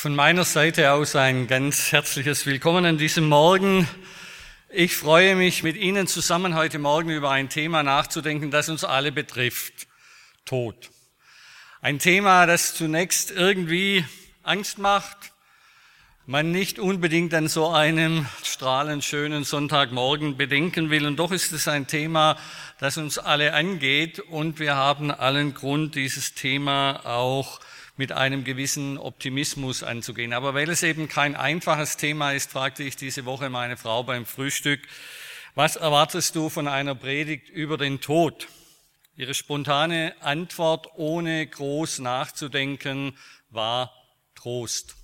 Von meiner Seite aus ein ganz herzliches Willkommen an diesem Morgen. Ich freue mich, mit Ihnen zusammen heute Morgen über ein Thema nachzudenken, das uns alle betrifft. Tod. Ein Thema, das zunächst irgendwie Angst macht, man nicht unbedingt an so einem strahlend schönen Sonntagmorgen bedenken will. Und doch ist es ein Thema, das uns alle angeht. Und wir haben allen Grund, dieses Thema auch mit einem gewissen Optimismus anzugehen. Aber weil es eben kein einfaches Thema ist, fragte ich diese Woche meine Frau beim Frühstück, was erwartest du von einer Predigt über den Tod? Ihre spontane Antwort, ohne groß nachzudenken, war Trost.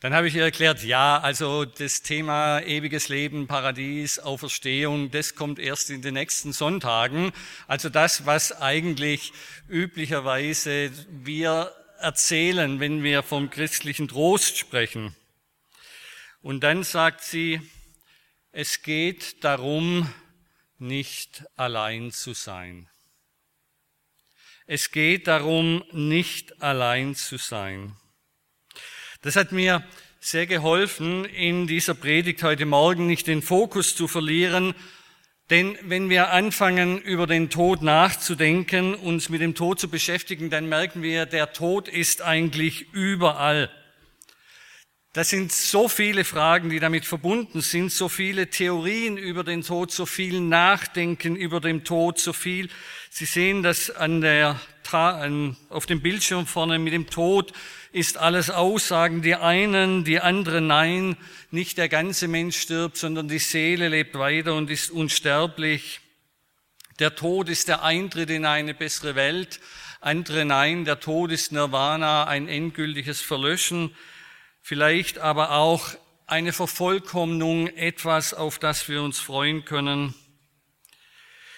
Dann habe ich ihr erklärt, ja, also das Thema ewiges Leben, Paradies, Auferstehung, das kommt erst in den nächsten Sonntagen. Also das, was eigentlich üblicherweise wir erzählen, wenn wir vom christlichen Trost sprechen. Und dann sagt sie, es geht darum, nicht allein zu sein. Es geht darum, nicht allein zu sein. Das hat mir sehr geholfen, in dieser Predigt heute Morgen nicht den Fokus zu verlieren, denn wenn wir anfangen, über den Tod nachzudenken, uns mit dem Tod zu beschäftigen, dann merken wir, der Tod ist eigentlich überall. Das sind so viele Fragen, die damit verbunden sind, so viele Theorien über den Tod, so viel Nachdenken über den Tod, so viel. Sie sehen das an der, auf dem Bildschirm vorne mit dem Tod ist alles Aussagen, die einen, die anderen nein, nicht der ganze Mensch stirbt, sondern die Seele lebt weiter und ist unsterblich. Der Tod ist der Eintritt in eine bessere Welt, andere nein, der Tod ist Nirvana, ein endgültiges Verlöschen, vielleicht aber auch eine Vervollkommnung, etwas, auf das wir uns freuen können.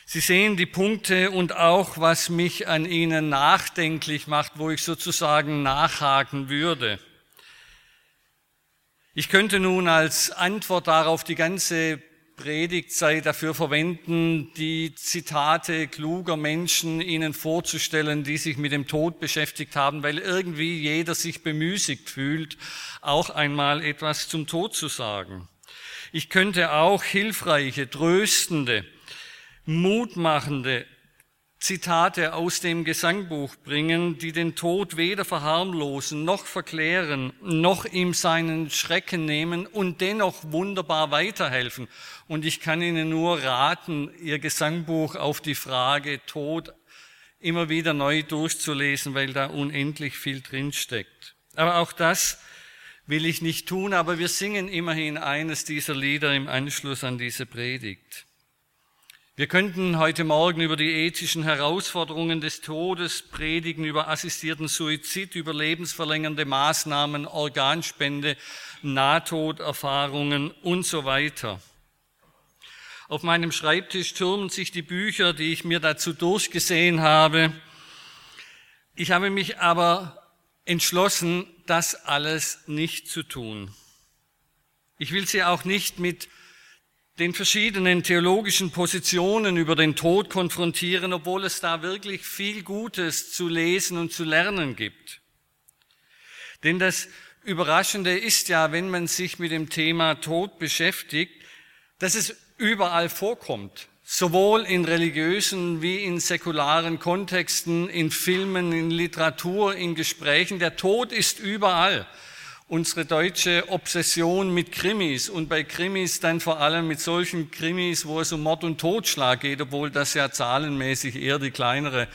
Sie sehen die Punkte und auch, was mich an ihnen nachdenklich macht, wo ich sozusagen nachhaken würde. Ich könnte nun als Antwort darauf die ganze Predigtzeit dafür verwenden, die Zitate kluger Menschen Ihnen vorzustellen, die sich mit dem Tod beschäftigt haben, weil irgendwie jeder sich bemüßigt fühlt, auch einmal etwas zum Tod zu sagen. Ich könnte auch hilfreiche, tröstende, mutmachende Zitate aus dem Gesangbuch bringen, die den Tod weder verharmlosen noch verklären, noch ihm seinen Schrecken nehmen und dennoch wunderbar weiterhelfen. Und ich kann Ihnen nur raten, Ihr Gesangbuch auf die Frage Tod immer wieder neu durchzulesen, weil da unendlich viel drinsteckt. Aber auch das will ich nicht tun, aber wir singen immerhin eines dieser Lieder im Anschluss an diese Predigt. Wir könnten heute Morgen über die ethischen Herausforderungen des Todes predigen, über assistierten Suizid, über lebensverlängernde Maßnahmen, Organspende, Nahtoderfahrungen und so weiter. Auf meinem Schreibtisch türmen sich die Bücher, die ich mir dazu durchgesehen habe. Ich habe mich aber entschlossen, das alles nicht zu tun. Ich will sie auch nicht mit den verschiedenen theologischen Positionen über den Tod konfrontieren, obwohl es da wirklich viel Gutes zu lesen und zu lernen gibt. Denn das Überraschende ist ja, wenn man sich mit dem Thema Tod beschäftigt, dass es überall vorkommt, sowohl in religiösen wie in säkularen Kontexten, in Filmen, in Literatur, in Gesprächen. Der Tod ist überall unsere deutsche Obsession mit Krimis und bei Krimis dann vor allem mit solchen Krimis, wo es um Mord und Totschlag geht, obwohl das ja zahlenmäßig eher die kleinere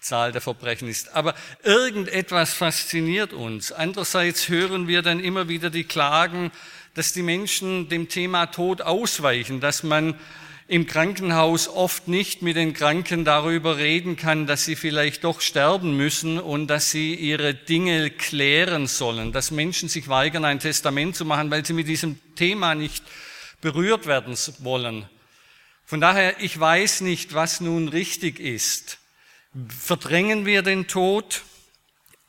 Zahl der Verbrechen ist. Aber irgendetwas fasziniert uns. Andererseits hören wir dann immer wieder die Klagen, dass die Menschen dem Thema Tod ausweichen, dass man im Krankenhaus oft nicht mit den Kranken darüber reden kann, dass sie vielleicht doch sterben müssen und dass sie ihre Dinge klären sollen, dass Menschen sich weigern, ein Testament zu machen, weil sie mit diesem Thema nicht berührt werden wollen. Von daher, ich weiß nicht, was nun richtig ist. Verdrängen wir den Tod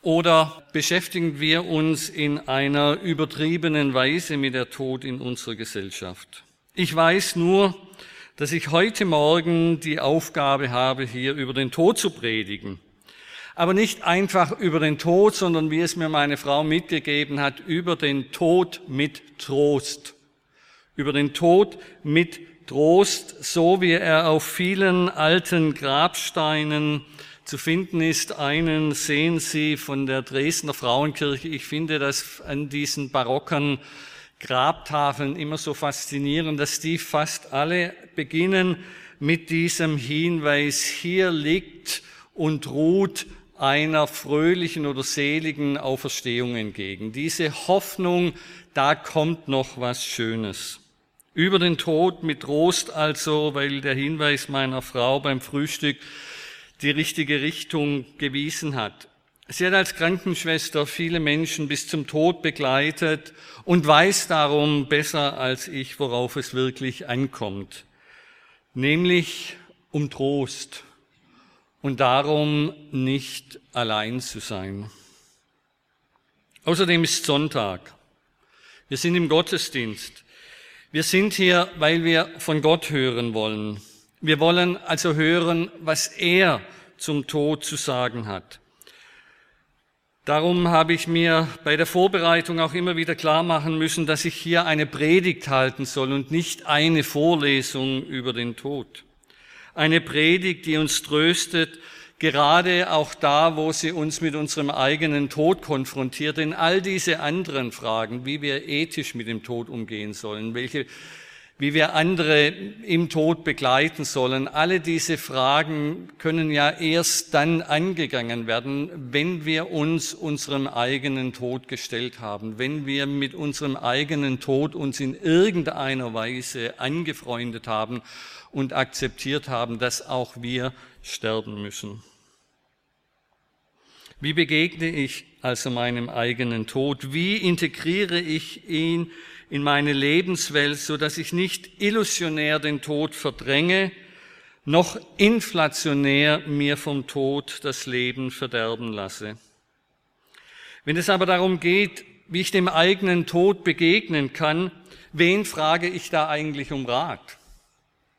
oder beschäftigen wir uns in einer übertriebenen Weise mit der Tod in unserer Gesellschaft? Ich weiß nur, dass ich heute Morgen die Aufgabe habe, hier über den Tod zu predigen. Aber nicht einfach über den Tod, sondern wie es mir meine Frau mitgegeben hat, über den Tod mit Trost. Über den Tod mit Trost, so wie er auf vielen alten Grabsteinen zu finden ist. Einen sehen Sie von der Dresdner Frauenkirche. Ich finde das an diesen barocken Grabtafeln immer so faszinierend, dass die fast alle beginnen mit diesem Hinweis, hier liegt und ruht einer fröhlichen oder seligen Auferstehung entgegen. Diese Hoffnung, da kommt noch was Schönes. Über den Tod mit Trost also, weil der Hinweis meiner Frau beim Frühstück die richtige Richtung gewiesen hat. Sie hat als Krankenschwester viele Menschen bis zum Tod begleitet und weiß darum besser als ich, worauf es wirklich ankommt, nämlich um Trost und darum nicht allein zu sein. Außerdem ist Sonntag. Wir sind im Gottesdienst. Wir sind hier, weil wir von Gott hören wollen. Wir wollen also hören, was er zum Tod zu sagen hat. Darum habe ich mir bei der Vorbereitung auch immer wieder klar machen müssen, dass ich hier eine Predigt halten soll und nicht eine Vorlesung über den Tod. Eine Predigt, die uns tröstet, gerade auch da, wo sie uns mit unserem eigenen Tod konfrontiert, denn all diese anderen Fragen, wie wir ethisch mit dem Tod umgehen sollen, welche wie wir andere im Tod begleiten sollen. Alle diese Fragen können ja erst dann angegangen werden, wenn wir uns unserem eigenen Tod gestellt haben, wenn wir mit unserem eigenen Tod uns in irgendeiner Weise angefreundet haben und akzeptiert haben, dass auch wir sterben müssen. Wie begegne ich also meinem eigenen Tod? Wie integriere ich ihn in meine Lebenswelt, so dass ich nicht illusionär den Tod verdränge, noch inflationär mir vom Tod das Leben verderben lasse. Wenn es aber darum geht, wie ich dem eigenen Tod begegnen kann, wen frage ich da eigentlich um Rat?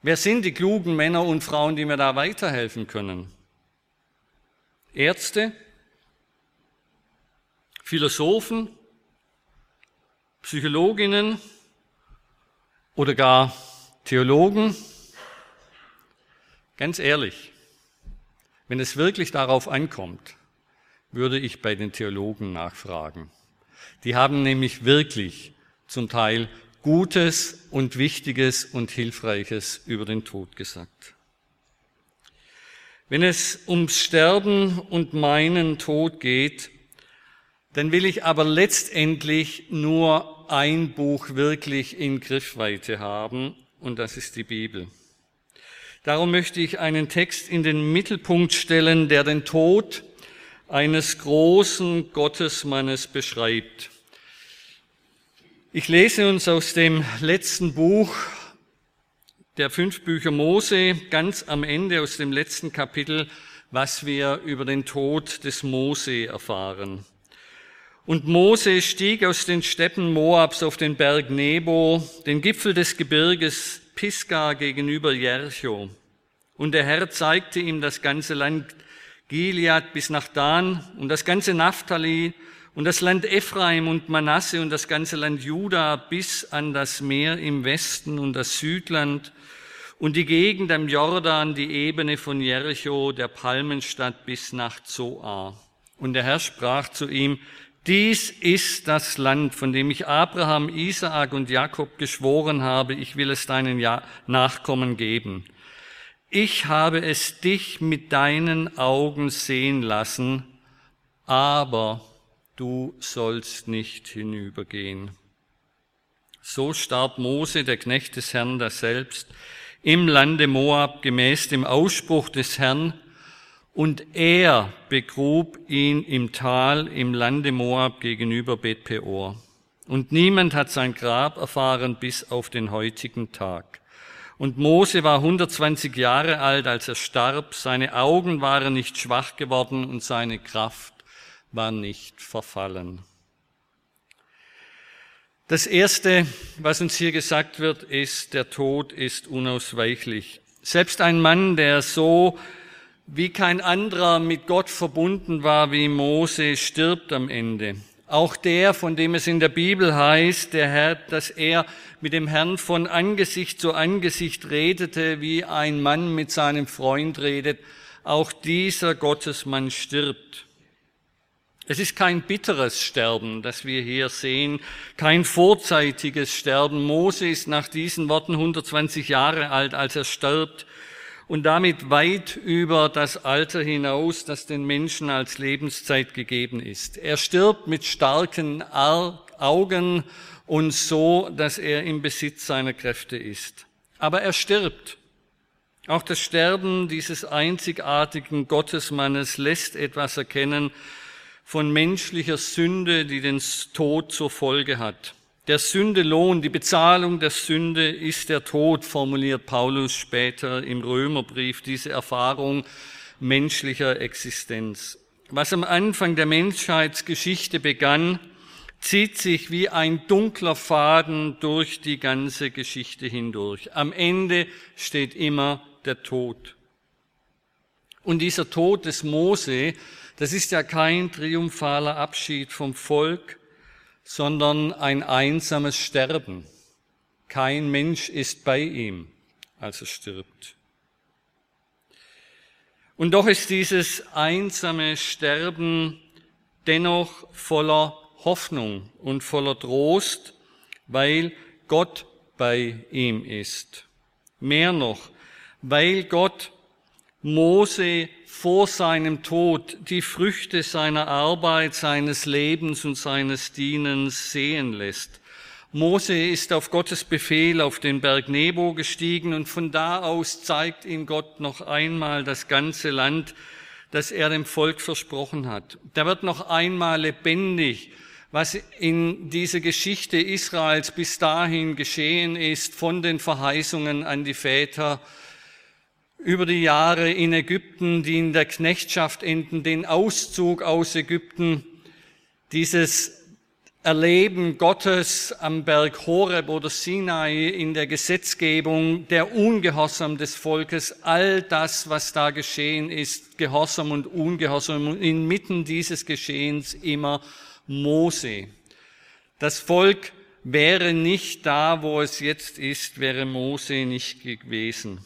Wer sind die klugen Männer und Frauen, die mir da weiterhelfen können? Ärzte? Philosophen? Psychologinnen oder gar Theologen. Ganz ehrlich, wenn es wirklich darauf ankommt, würde ich bei den Theologen nachfragen. Die haben nämlich wirklich zum Teil Gutes und Wichtiges und Hilfreiches über den Tod gesagt. Wenn es ums Sterben und meinen Tod geht, dann will ich aber letztendlich nur ein Buch wirklich in Griffweite haben, und das ist die Bibel. Darum möchte ich einen Text in den Mittelpunkt stellen, der den Tod eines großen Gottesmannes beschreibt. Ich lese uns aus dem letzten Buch der fünf Bücher Mose ganz am Ende aus dem letzten Kapitel, was wir über den Tod des Mose erfahren. Und Mose stieg aus den Steppen Moabs auf den Berg Nebo, den Gipfel des Gebirges Pisgah gegenüber Jericho. Und der Herr zeigte ihm das ganze Land Gilead bis nach Dan und das ganze Naphtali und das Land Ephraim und Manasse und das ganze Land Juda bis an das Meer im Westen und das Südland und die Gegend am Jordan, die Ebene von Jericho, der Palmenstadt bis nach Zoar. Und der Herr sprach zu ihm, dies ist das Land, von dem ich Abraham, Isaak und Jakob geschworen habe, ich will es deinen Nachkommen geben. Ich habe es dich mit deinen Augen sehen lassen, aber du sollst nicht hinübergehen. So starb Mose, der Knecht des Herrn, daselbst, im Lande Moab gemäß dem Ausspruch des Herrn, und er begrub ihn im Tal im Lande Moab gegenüber Bet Peor. Und niemand hat sein Grab erfahren bis auf den heutigen Tag. Und Mose war 120 Jahre alt, als er starb. Seine Augen waren nicht schwach geworden und seine Kraft war nicht verfallen. Das Erste, was uns hier gesagt wird, ist, der Tod ist unausweichlich. Selbst ein Mann, der so wie kein anderer mit Gott verbunden war wie Mose, stirbt am Ende. Auch der, von dem es in der Bibel heißt, der Herr, dass er mit dem Herrn von Angesicht zu Angesicht redete, wie ein Mann mit seinem Freund redet, auch dieser Gottesmann stirbt. Es ist kein bitteres Sterben, das wir hier sehen, kein vorzeitiges Sterben. Mose ist nach diesen Worten 120 Jahre alt, als er stirbt und damit weit über das Alter hinaus, das den Menschen als Lebenszeit gegeben ist. Er stirbt mit starken Augen und so, dass er im Besitz seiner Kräfte ist. Aber er stirbt. Auch das Sterben dieses einzigartigen Gottesmannes lässt etwas erkennen von menschlicher Sünde, die den Tod zur Folge hat. Der Sündelohn, die Bezahlung der Sünde ist der Tod, formuliert Paulus später im Römerbrief, diese Erfahrung menschlicher Existenz. Was am Anfang der Menschheitsgeschichte begann, zieht sich wie ein dunkler Faden durch die ganze Geschichte hindurch. Am Ende steht immer der Tod. Und dieser Tod des Mose, das ist ja kein triumphaler Abschied vom Volk, sondern ein einsames Sterben. Kein Mensch ist bei ihm, als er stirbt. Und doch ist dieses einsame Sterben dennoch voller Hoffnung und voller Trost, weil Gott bei ihm ist. Mehr noch, weil Gott Mose vor seinem Tod die Früchte seiner Arbeit, seines Lebens und seines Dienens sehen lässt. Mose ist auf Gottes Befehl auf den Berg Nebo gestiegen und von da aus zeigt ihm Gott noch einmal das ganze Land, das er dem Volk versprochen hat. Da wird noch einmal lebendig, was in dieser Geschichte Israels bis dahin geschehen ist, von den Verheißungen an die Väter über die Jahre in Ägypten, die in der Knechtschaft enden, den Auszug aus Ägypten, dieses Erleben Gottes am Berg Horeb oder Sinai in der Gesetzgebung, der Ungehorsam des Volkes, all das, was da geschehen ist, Gehorsam und Ungehorsam inmitten dieses Geschehens immer Mose. Das Volk wäre nicht da, wo es jetzt ist, wäre Mose nicht gewesen.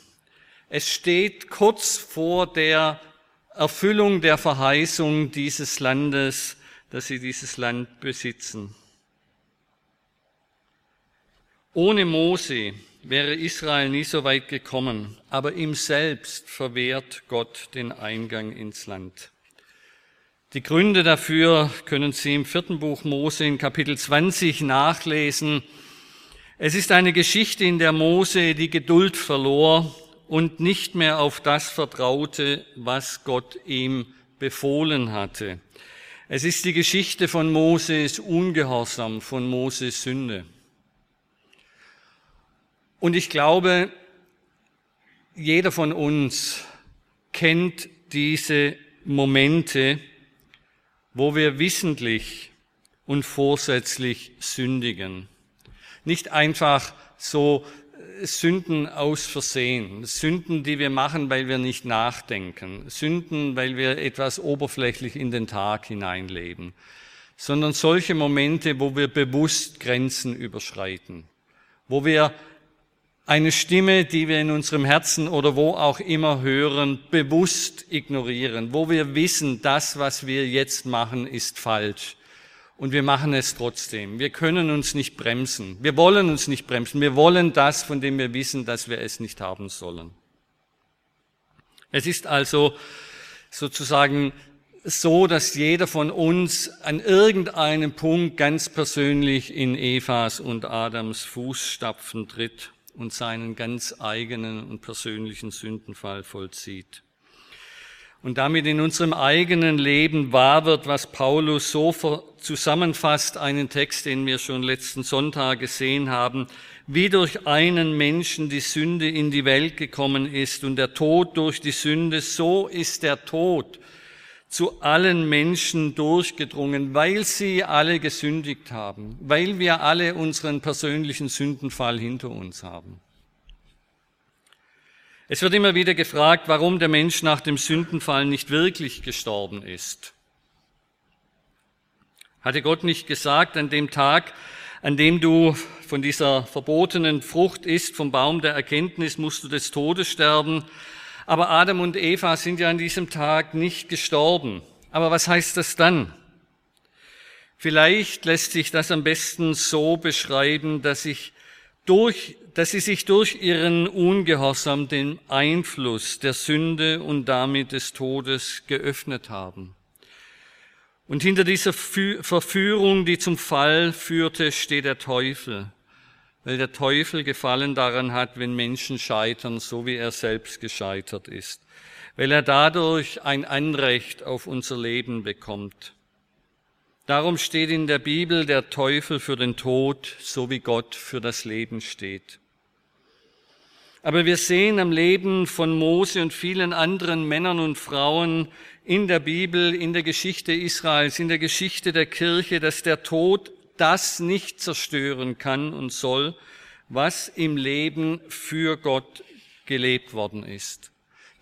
Es steht kurz vor der Erfüllung der Verheißung dieses Landes, dass sie dieses Land besitzen. Ohne Mose wäre Israel nie so weit gekommen, aber ihm selbst verwehrt Gott den Eingang ins Land. Die Gründe dafür können Sie im vierten Buch Mose in Kapitel 20 nachlesen. Es ist eine Geschichte, in der Mose die Geduld verlor und nicht mehr auf das vertraute, was Gott ihm befohlen hatte. Es ist die Geschichte von Moses Ungehorsam, von Moses Sünde. Und ich glaube, jeder von uns kennt diese Momente, wo wir wissentlich und vorsätzlich sündigen. Nicht einfach so Sünden aus Versehen, Sünden, die wir machen, weil wir nicht nachdenken, Sünden, weil wir etwas oberflächlich in den Tag hineinleben, sondern solche Momente, wo wir bewusst Grenzen überschreiten, wo wir eine Stimme, die wir in unserem Herzen oder wo auch immer hören, bewusst ignorieren, wo wir wissen, das, was wir jetzt machen, ist falsch und wir machen es trotzdem. Wir können uns nicht bremsen. Wir wollen uns nicht bremsen. Wir wollen das, von dem wir wissen, dass wir es nicht haben sollen. Es ist also sozusagen so, dass jeder von uns an irgendeinem Punkt ganz persönlich in Evas und Adams Fußstapfen tritt und seinen ganz eigenen und persönlichen Sündenfall vollzieht. Und damit in unserem eigenen Leben wahr wird, was Paulus so zusammenfasst, einen Text, den wir schon letzten Sonntag gesehen haben, wie durch einen Menschen die Sünde in die Welt gekommen ist und der Tod durch die Sünde, so ist der Tod zu allen Menschen durchgedrungen, weil sie alle gesündigt haben, weil wir alle unseren persönlichen Sündenfall hinter uns haben. Es wird immer wieder gefragt, warum der Mensch nach dem Sündenfall nicht wirklich gestorben ist. Hatte Gott nicht gesagt, an dem Tag, an dem du von dieser verbotenen Frucht isst, vom Baum der Erkenntnis, musst du des Todes sterben, aber Adam und Eva sind ja an diesem Tag nicht gestorben. Aber was heißt das dann? Vielleicht lässt sich das am besten so beschreiben, dass, ich durch, dass sie sich durch ihren Ungehorsam den Einfluss der Sünde und damit des Todes geöffnet haben. Und hinter dieser Verführung, die zum Fall führte, steht der Teufel weil der Teufel gefallen daran hat, wenn Menschen scheitern, so wie er selbst gescheitert ist, weil er dadurch ein Anrecht auf unser Leben bekommt. Darum steht in der Bibel der Teufel für den Tod, so wie Gott für das Leben steht. Aber wir sehen am Leben von Mose und vielen anderen Männern und Frauen in der Bibel, in der Geschichte Israels, in der Geschichte der Kirche, dass der Tod das nicht zerstören kann und soll, was im Leben für Gott gelebt worden ist.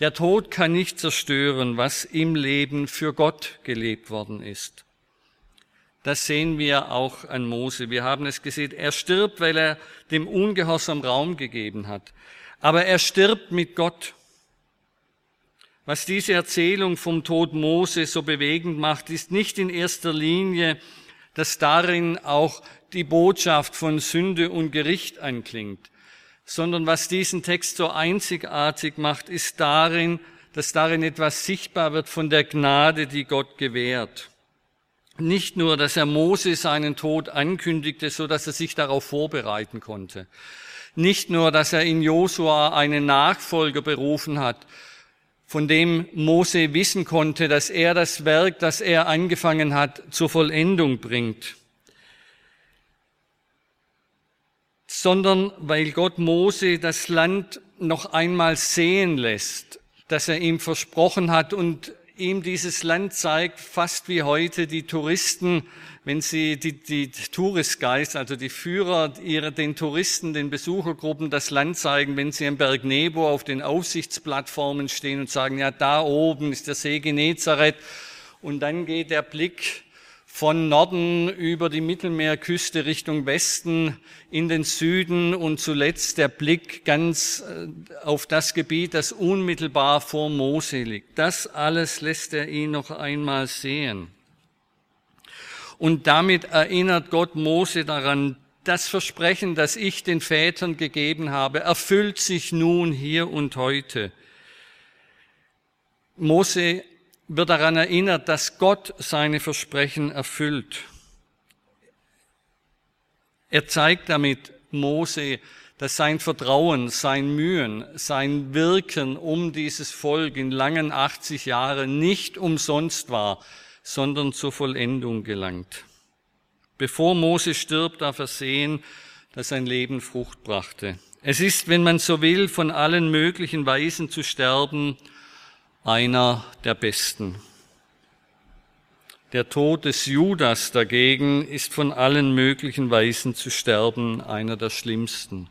Der Tod kann nicht zerstören, was im Leben für Gott gelebt worden ist. Das sehen wir auch an Mose. Wir haben es gesehen. Er stirbt, weil er dem Ungehorsam Raum gegeben hat. Aber er stirbt mit Gott. Was diese Erzählung vom Tod Mose so bewegend macht, ist nicht in erster Linie dass darin auch die Botschaft von Sünde und Gericht anklingt, sondern was diesen Text so einzigartig macht, ist darin, dass darin etwas sichtbar wird von der Gnade, die Gott gewährt. Nicht nur, dass er Mose seinen Tod ankündigte, so dass er sich darauf vorbereiten konnte. Nicht nur, dass er in Josua einen Nachfolger berufen hat, von dem Mose wissen konnte, dass er das Werk, das er angefangen hat, zur Vollendung bringt, sondern weil Gott Mose das Land noch einmal sehen lässt, das er ihm versprochen hat und ihm dieses Land zeigt, fast wie heute die Touristen wenn Sie die, die Tourist Guides, also die Führer ihrer, den Touristen, den Besuchergruppen das Land zeigen, wenn sie am Berg Nebo auf den Aussichtsplattformen stehen und sagen, ja, da oben ist der See Genezareth. Und dann geht der Blick von Norden über die Mittelmeerküste Richtung Westen in den Süden und zuletzt der Blick ganz äh, auf das Gebiet, das unmittelbar vor Mose liegt. Das alles lässt er ihn noch einmal sehen. Und damit erinnert Gott Mose daran, das Versprechen, das ich den Vätern gegeben habe, erfüllt sich nun hier und heute. Mose wird daran erinnert, dass Gott seine Versprechen erfüllt. Er zeigt damit Mose, dass sein Vertrauen, sein Mühen, sein Wirken um dieses Volk in langen 80 Jahren nicht umsonst war, sondern zur Vollendung gelangt. Bevor Mose stirbt, darf er sehen, dass sein Leben Frucht brachte. Es ist, wenn man so will, von allen möglichen Weisen zu sterben, einer der besten. Der Tod des Judas dagegen ist von allen möglichen Weisen zu sterben einer der schlimmsten.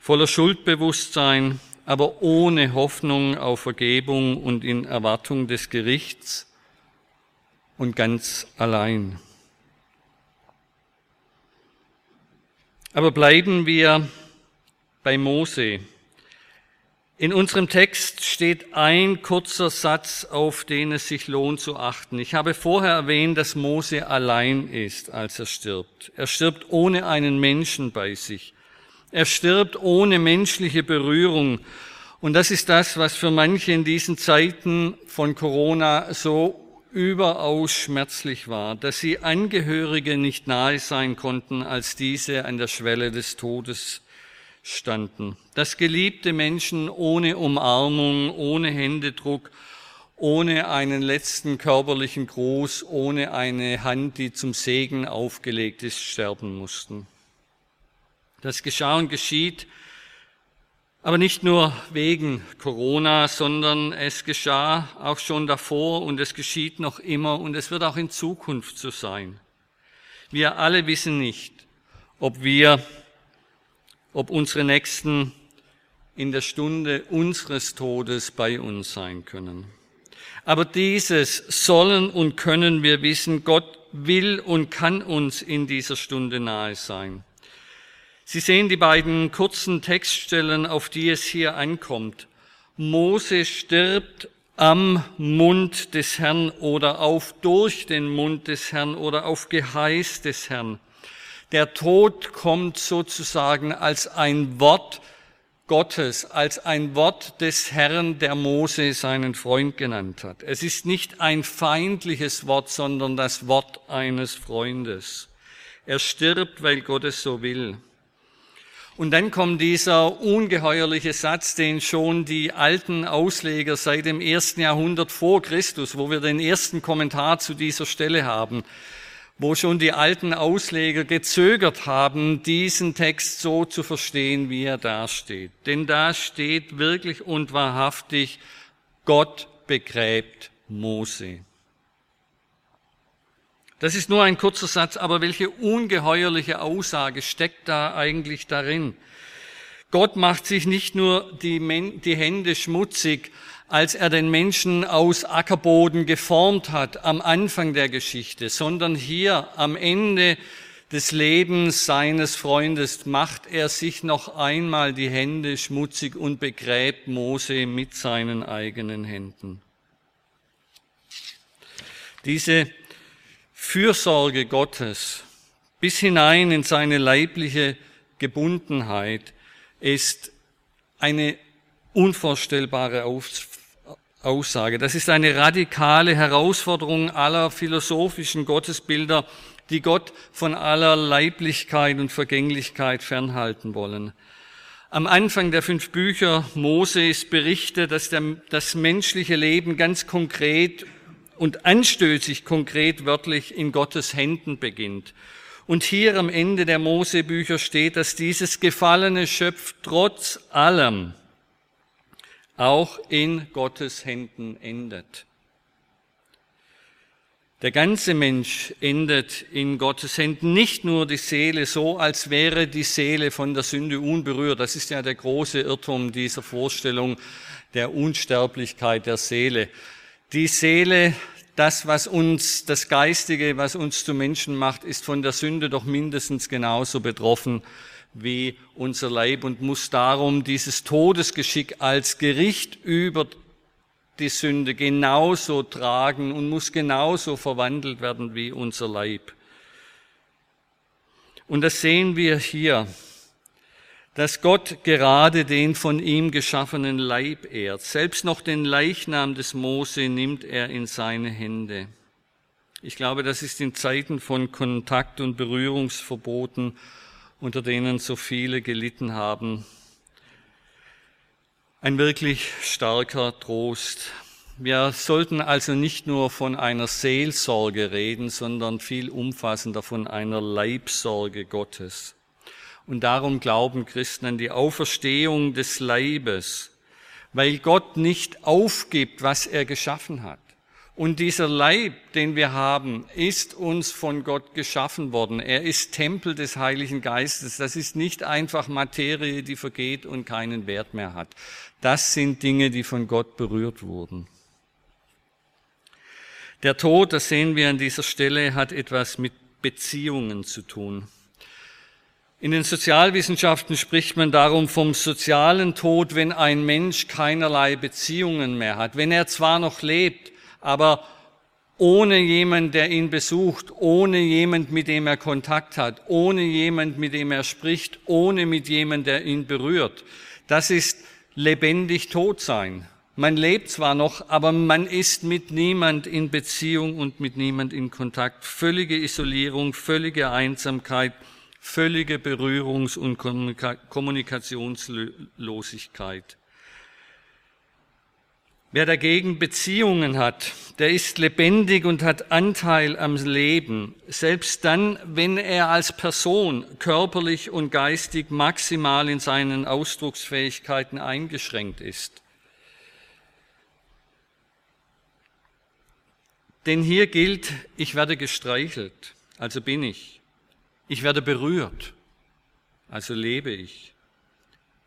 Voller Schuldbewusstsein, aber ohne Hoffnung auf Vergebung und in Erwartung des Gerichts und ganz allein. Aber bleiben wir bei Mose. In unserem Text steht ein kurzer Satz, auf den es sich lohnt zu achten. Ich habe vorher erwähnt, dass Mose allein ist, als er stirbt. Er stirbt ohne einen Menschen bei sich. Er stirbt ohne menschliche Berührung. Und das ist das, was für manche in diesen Zeiten von Corona so überaus schmerzlich war, dass sie Angehörige nicht nahe sein konnten, als diese an der Schwelle des Todes standen. Dass geliebte Menschen ohne Umarmung, ohne Händedruck, ohne einen letzten körperlichen Gruß, ohne eine Hand, die zum Segen aufgelegt ist, sterben mussten. Das geschah und geschieht, aber nicht nur wegen Corona, sondern es geschah auch schon davor und es geschieht noch immer und es wird auch in Zukunft so sein. Wir alle wissen nicht, ob wir, ob unsere Nächsten in der Stunde unseres Todes bei uns sein können. Aber dieses sollen und können wir wissen, Gott will und kann uns in dieser Stunde nahe sein. Sie sehen die beiden kurzen Textstellen, auf die es hier ankommt. Mose stirbt am Mund des Herrn oder auf durch den Mund des Herrn oder auf Geheiß des Herrn. Der Tod kommt sozusagen als ein Wort Gottes, als ein Wort des Herrn, der Mose seinen Freund genannt hat. Es ist nicht ein feindliches Wort, sondern das Wort eines Freundes. Er stirbt, weil Gott es so will. Und dann kommt dieser ungeheuerliche Satz, den schon die alten Ausleger seit dem ersten Jahrhundert vor Christus, wo wir den ersten Kommentar zu dieser Stelle haben, wo schon die alten Ausleger gezögert haben, diesen Text so zu verstehen, wie er da steht. Denn da steht wirklich und wahrhaftig, Gott begräbt Mose. Das ist nur ein kurzer Satz, aber welche ungeheuerliche Aussage steckt da eigentlich darin? Gott macht sich nicht nur die, die, Hände schmutzig, als er den Menschen aus Ackerboden geformt hat am Anfang der Geschichte, sondern hier am Ende des Lebens seines Freundes macht er sich noch einmal die Hände schmutzig und begräbt Mose mit seinen eigenen Händen. Diese Fürsorge Gottes bis hinein in seine leibliche Gebundenheit ist eine unvorstellbare Aussage. Das ist eine radikale Herausforderung aller philosophischen Gottesbilder, die Gott von aller Leiblichkeit und Vergänglichkeit fernhalten wollen. Am Anfang der fünf Bücher Mose ist berichtet, dass der, das menschliche Leben ganz konkret und anstößig konkret wörtlich in Gottes Händen beginnt. Und hier am Ende der Mosebücher steht, dass dieses gefallene Schöpf trotz allem auch in Gottes Händen endet. Der ganze Mensch endet in Gottes Händen, nicht nur die Seele, so als wäre die Seele von der Sünde unberührt. Das ist ja der große Irrtum dieser Vorstellung der Unsterblichkeit der Seele. Die Seele, das, was uns, das Geistige, was uns zu Menschen macht, ist von der Sünde doch mindestens genauso betroffen wie unser Leib und muss darum dieses Todesgeschick als Gericht über die Sünde genauso tragen und muss genauso verwandelt werden wie unser Leib. Und das sehen wir hier dass Gott gerade den von ihm geschaffenen Leib ehrt. Selbst noch den Leichnam des Mose nimmt er in seine Hände. Ich glaube, das ist in Zeiten von Kontakt- und Berührungsverboten, unter denen so viele gelitten haben, ein wirklich starker Trost. Wir sollten also nicht nur von einer Seelsorge reden, sondern viel umfassender von einer Leibsorge Gottes. Und darum glauben Christen an die Auferstehung des Leibes, weil Gott nicht aufgibt, was er geschaffen hat. Und dieser Leib, den wir haben, ist uns von Gott geschaffen worden. Er ist Tempel des Heiligen Geistes. Das ist nicht einfach Materie, die vergeht und keinen Wert mehr hat. Das sind Dinge, die von Gott berührt wurden. Der Tod, das sehen wir an dieser Stelle, hat etwas mit Beziehungen zu tun. In den Sozialwissenschaften spricht man darum vom sozialen Tod, wenn ein Mensch keinerlei Beziehungen mehr hat. Wenn er zwar noch lebt, aber ohne jemand, der ihn besucht, ohne jemand, mit dem er Kontakt hat, ohne jemand, mit dem er spricht, ohne mit jemand, der ihn berührt. Das ist lebendig tot sein. Man lebt zwar noch, aber man ist mit niemand in Beziehung und mit niemand in Kontakt. Völlige Isolierung, völlige Einsamkeit, völlige Berührungs- und Kommunikationslosigkeit. Wer dagegen Beziehungen hat, der ist lebendig und hat Anteil am Leben, selbst dann, wenn er als Person körperlich und geistig maximal in seinen Ausdrucksfähigkeiten eingeschränkt ist. Denn hier gilt, ich werde gestreichelt, also bin ich. Ich werde berührt, also lebe ich.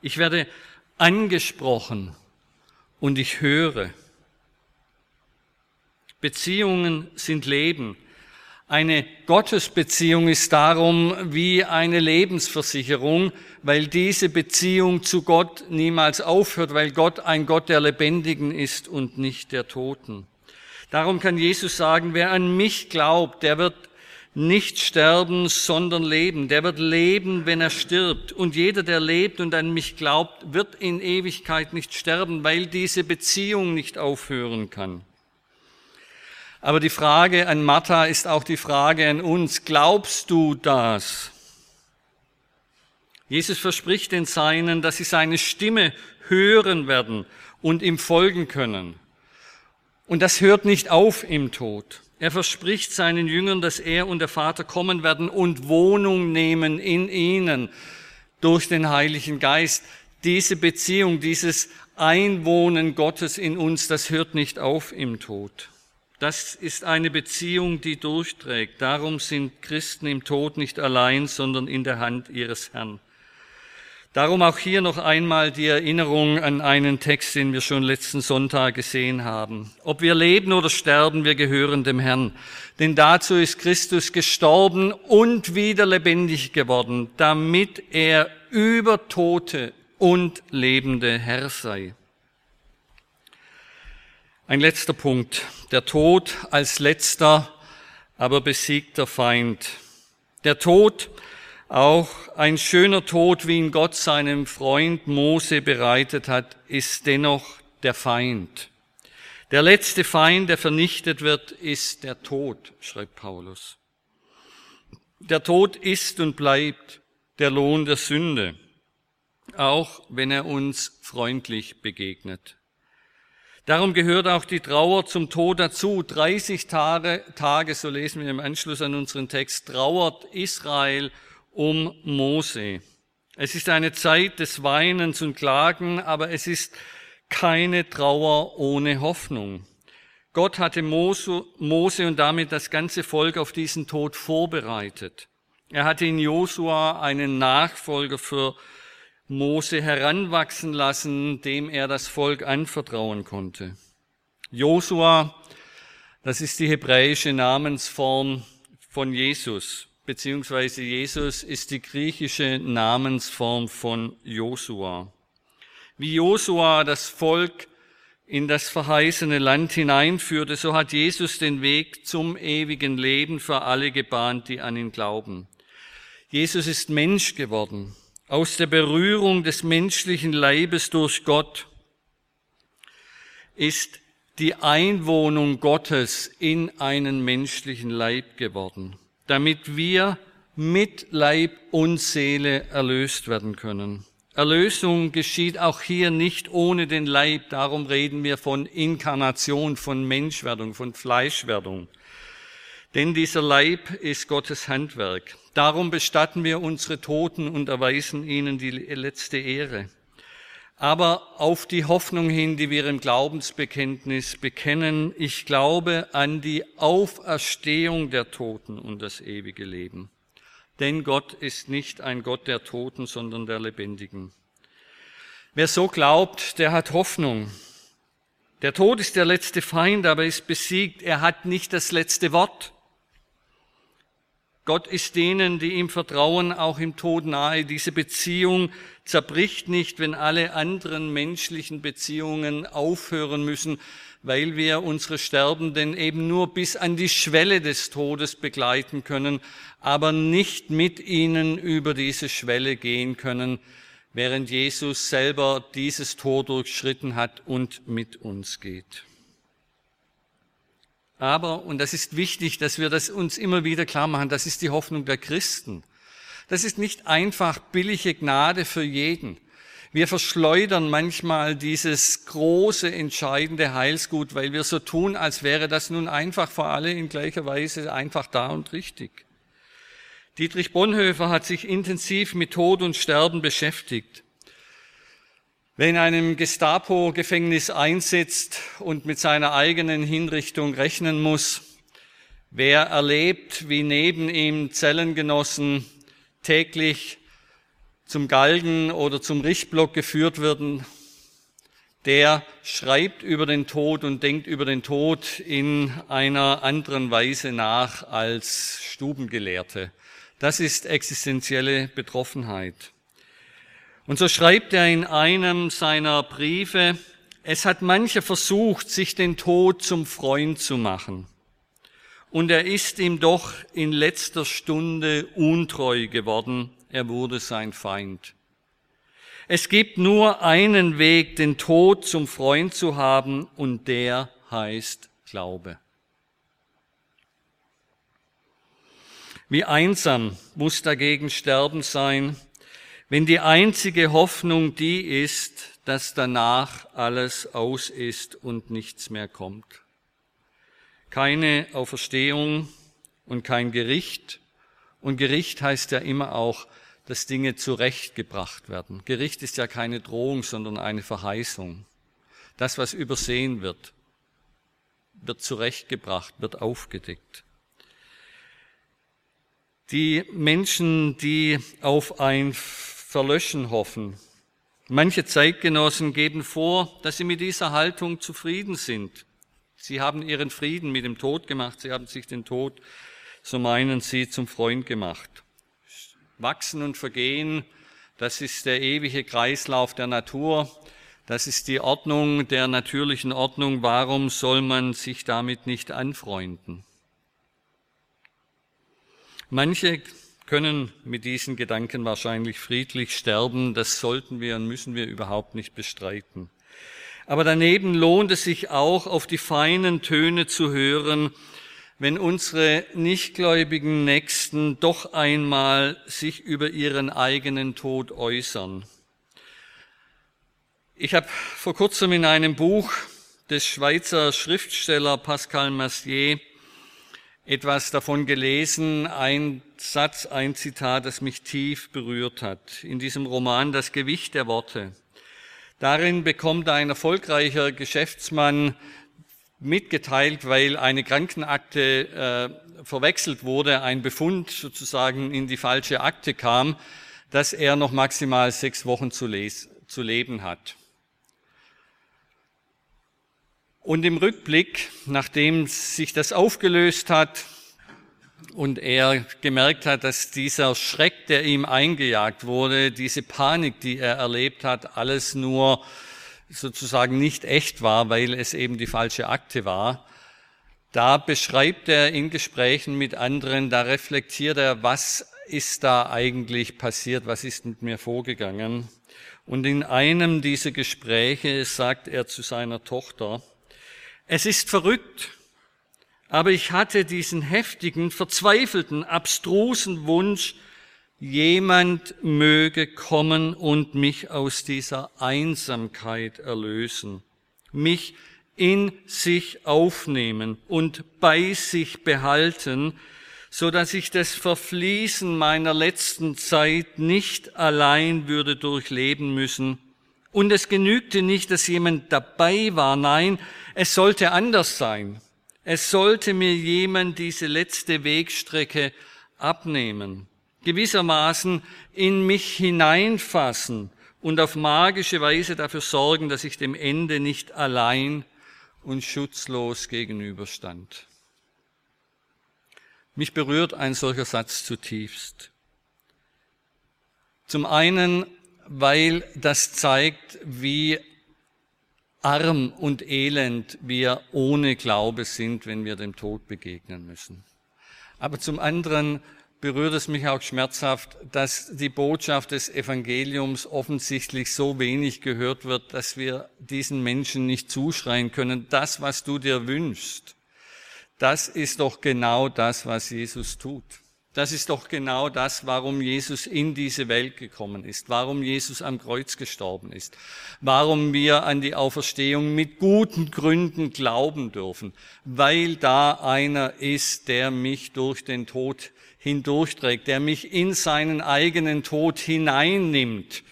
Ich werde angesprochen, und ich höre. Beziehungen sind Leben. Eine Gottesbeziehung ist darum wie eine Lebensversicherung, weil diese Beziehung zu Gott niemals aufhört, weil Gott ein Gott der Lebendigen ist und nicht der Toten. Darum kann Jesus sagen, wer an mich glaubt, der wird nicht sterben, sondern leben. Der wird leben, wenn er stirbt. Und jeder, der lebt und an mich glaubt, wird in Ewigkeit nicht sterben, weil diese Beziehung nicht aufhören kann. Aber die Frage an Martha ist auch die Frage an uns. Glaubst du das? Jesus verspricht den Seinen, dass sie seine Stimme hören werden und ihm folgen können. Und das hört nicht auf im Tod. Er verspricht seinen Jüngern, dass er und der Vater kommen werden und Wohnung nehmen in ihnen durch den Heiligen Geist. Diese Beziehung, dieses Einwohnen Gottes in uns, das hört nicht auf im Tod. Das ist eine Beziehung, die durchträgt. Darum sind Christen im Tod nicht allein, sondern in der Hand ihres Herrn. Darum auch hier noch einmal die Erinnerung an einen Text, den wir schon letzten Sonntag gesehen haben. Ob wir leben oder sterben, wir gehören dem Herrn. Denn dazu ist Christus gestorben und wieder lebendig geworden, damit er über Tote und Lebende Herr sei. Ein letzter Punkt. Der Tod als letzter, aber besiegter Feind. Der Tod auch ein schöner Tod, wie ihn Gott seinem Freund Mose bereitet hat, ist dennoch der Feind. Der letzte Feind, der vernichtet wird, ist der Tod, schreibt Paulus. Der Tod ist und bleibt der Lohn der Sünde, auch wenn er uns freundlich begegnet. Darum gehört auch die Trauer zum Tod dazu. 30 Tage, Tage, so lesen wir im Anschluss an unseren Text, trauert Israel um Mose. Es ist eine Zeit des Weinens und Klagen, aber es ist keine Trauer ohne Hoffnung. Gott hatte Mose, und damit das ganze Volk auf diesen Tod vorbereitet. Er hatte in Josua einen Nachfolger für Mose heranwachsen lassen, dem er das Volk anvertrauen konnte. Josua, das ist die hebräische Namensform von Jesus beziehungsweise Jesus ist die griechische Namensform von Josua. Wie Josua das Volk in das verheißene Land hineinführte, so hat Jesus den Weg zum ewigen Leben für alle gebahnt, die an ihn glauben. Jesus ist Mensch geworden, aus der Berührung des menschlichen Leibes durch Gott ist die Einwohnung Gottes in einen menschlichen Leib geworden damit wir mit Leib und Seele erlöst werden können. Erlösung geschieht auch hier nicht ohne den Leib. Darum reden wir von Inkarnation, von Menschwerdung, von Fleischwerdung. Denn dieser Leib ist Gottes Handwerk. Darum bestatten wir unsere Toten und erweisen ihnen die letzte Ehre aber auf die Hoffnung hin, die wir im Glaubensbekenntnis bekennen. Ich glaube an die Auferstehung der Toten und das ewige Leben. Denn Gott ist nicht ein Gott der Toten, sondern der Lebendigen. Wer so glaubt, der hat Hoffnung. Der Tod ist der letzte Feind, aber ist besiegt. Er hat nicht das letzte Wort. Gott ist denen, die ihm vertrauen, auch im Tod nahe. Diese Beziehung zerbricht nicht, wenn alle anderen menschlichen Beziehungen aufhören müssen, weil wir unsere Sterbenden eben nur bis an die Schwelle des Todes begleiten können, aber nicht mit ihnen über diese Schwelle gehen können, während Jesus selber dieses Tor durchschritten hat und mit uns geht. Aber, und das ist wichtig, dass wir das uns immer wieder klar machen, das ist die Hoffnung der Christen. Das ist nicht einfach billige Gnade für jeden. Wir verschleudern manchmal dieses große, entscheidende Heilsgut, weil wir so tun, als wäre das nun einfach für alle in gleicher Weise einfach da und richtig. Dietrich Bonhoeffer hat sich intensiv mit Tod und Sterben beschäftigt. Wer in einem Gestapo-Gefängnis einsetzt und mit seiner eigenen Hinrichtung rechnen muss, wer erlebt, wie neben ihm Zellengenossen täglich zum Galgen oder zum Richtblock geführt werden, der schreibt über den Tod und denkt über den Tod in einer anderen Weise nach als Stubengelehrte. Das ist existenzielle Betroffenheit. Und so schreibt er in einem seiner Briefe, es hat manche versucht, sich den Tod zum Freund zu machen. Und er ist ihm doch in letzter Stunde untreu geworden er wurde sein Feind. Es gibt nur einen Weg, den Tod zum Freund zu haben, und der heißt Glaube. Wie einsam muss dagegen Sterben sein, wenn die einzige Hoffnung die ist, dass danach alles aus ist und nichts mehr kommt. Keine Auferstehung und kein Gericht. Und Gericht heißt ja immer auch dass Dinge zurechtgebracht werden. Gericht ist ja keine Drohung, sondern eine Verheißung. Das, was übersehen wird, wird zurechtgebracht, wird aufgedeckt. Die Menschen, die auf ein Verlöschen hoffen, manche Zeitgenossen geben vor, dass sie mit dieser Haltung zufrieden sind. Sie haben ihren Frieden mit dem Tod gemacht, sie haben sich den Tod, so meinen sie, zum Freund gemacht. Wachsen und Vergehen, das ist der ewige Kreislauf der Natur. Das ist die Ordnung der natürlichen Ordnung. Warum soll man sich damit nicht anfreunden? Manche können mit diesen Gedanken wahrscheinlich friedlich sterben. Das sollten wir und müssen wir überhaupt nicht bestreiten. Aber daneben lohnt es sich auch, auf die feinen Töne zu hören, wenn unsere nichtgläubigen Nächsten doch einmal sich über ihren eigenen Tod äußern. Ich habe vor kurzem in einem Buch des Schweizer Schriftsteller Pascal Massier etwas davon gelesen, ein Satz, ein Zitat, das mich tief berührt hat. In diesem Roman Das Gewicht der Worte. Darin bekommt ein erfolgreicher Geschäftsmann mitgeteilt, weil eine Krankenakte äh, verwechselt wurde, ein Befund sozusagen in die falsche Akte kam, dass er noch maximal sechs Wochen zu, les zu leben hat. Und im Rückblick, nachdem sich das aufgelöst hat und er gemerkt hat, dass dieser Schreck, der ihm eingejagt wurde, diese Panik, die er erlebt hat, alles nur sozusagen nicht echt war, weil es eben die falsche Akte war. Da beschreibt er in Gesprächen mit anderen, da reflektiert er, was ist da eigentlich passiert, was ist mit mir vorgegangen. Und in einem dieser Gespräche sagt er zu seiner Tochter, es ist verrückt, aber ich hatte diesen heftigen, verzweifelten, abstrusen Wunsch, jemand möge kommen und mich aus dieser Einsamkeit erlösen, mich in sich aufnehmen und bei sich behalten, so dass ich das Verfließen meiner letzten Zeit nicht allein würde durchleben müssen. Und es genügte nicht, dass jemand dabei war. Nein, es sollte anders sein. Es sollte mir jemand diese letzte Wegstrecke abnehmen gewissermaßen in mich hineinfassen und auf magische Weise dafür sorgen, dass ich dem Ende nicht allein und schutzlos gegenüberstand. Mich berührt ein solcher Satz zutiefst. Zum einen, weil das zeigt, wie arm und elend wir ohne Glaube sind, wenn wir dem Tod begegnen müssen. Aber zum anderen, berührt es mich auch schmerzhaft, dass die Botschaft des Evangeliums offensichtlich so wenig gehört wird, dass wir diesen Menschen nicht zuschreien können, das, was du dir wünschst, das ist doch genau das, was Jesus tut. Das ist doch genau das, warum Jesus in diese Welt gekommen ist, warum Jesus am Kreuz gestorben ist, warum wir an die Auferstehung mit guten Gründen glauben dürfen, weil da einer ist, der mich durch den Tod hindurchträgt, der mich in seinen eigenen Tod hineinnimmt,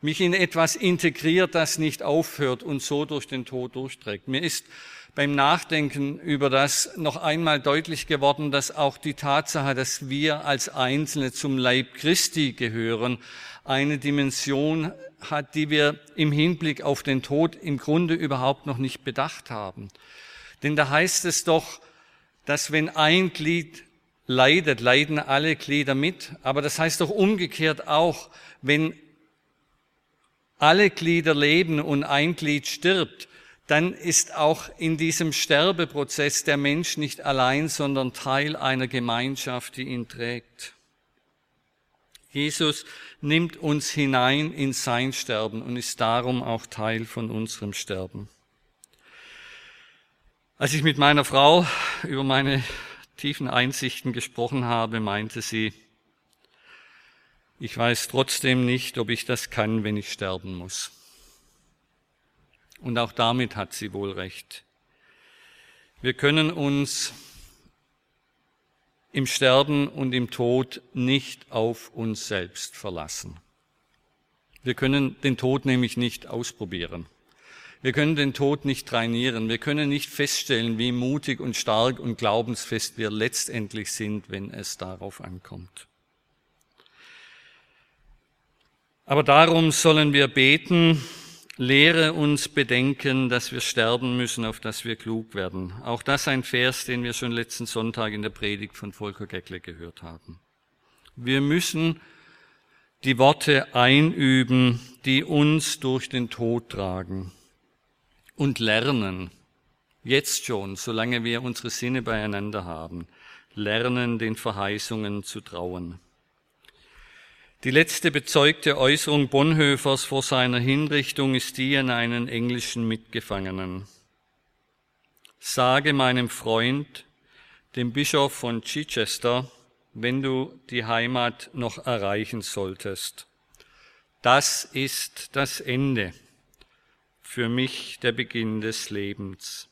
mich in etwas integriert, das nicht aufhört und so durch den Tod durchträgt. Mir ist beim Nachdenken über das noch einmal deutlich geworden, dass auch die Tatsache, dass wir als Einzelne zum Leib Christi gehören, eine Dimension hat, die wir im Hinblick auf den Tod im Grunde überhaupt noch nicht bedacht haben. Denn da heißt es doch, dass wenn ein Glied leidet, leiden alle Glieder mit. Aber das heißt doch umgekehrt auch, wenn alle Glieder leben und ein Glied stirbt, dann ist auch in diesem Sterbeprozess der Mensch nicht allein, sondern Teil einer Gemeinschaft, die ihn trägt. Jesus nimmt uns hinein in sein Sterben und ist darum auch Teil von unserem Sterben. Als ich mit meiner Frau über meine tiefen Einsichten gesprochen habe, meinte sie, ich weiß trotzdem nicht, ob ich das kann, wenn ich sterben muss. Und auch damit hat sie wohl recht. Wir können uns im Sterben und im Tod nicht auf uns selbst verlassen. Wir können den Tod nämlich nicht ausprobieren. Wir können den Tod nicht trainieren. Wir können nicht feststellen, wie mutig und stark und glaubensfest wir letztendlich sind, wenn es darauf ankommt. Aber darum sollen wir beten, Lehre uns bedenken, dass wir sterben müssen, auf dass wir klug werden. Auch das ein Vers, den wir schon letzten Sonntag in der Predigt von Volker Geckle gehört haben. Wir müssen die Worte einüben, die uns durch den Tod tragen und lernen, jetzt schon, solange wir unsere Sinne beieinander haben, lernen, den Verheißungen zu trauen. Die letzte bezeugte Äußerung Bonhoeffers vor seiner Hinrichtung ist die an einen englischen Mitgefangenen. Sage meinem Freund, dem Bischof von Chichester, wenn du die Heimat noch erreichen solltest. Das ist das Ende, für mich der Beginn des Lebens.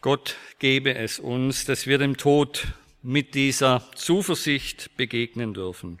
Gott gebe es uns, dass wir dem Tod mit dieser Zuversicht begegnen dürfen.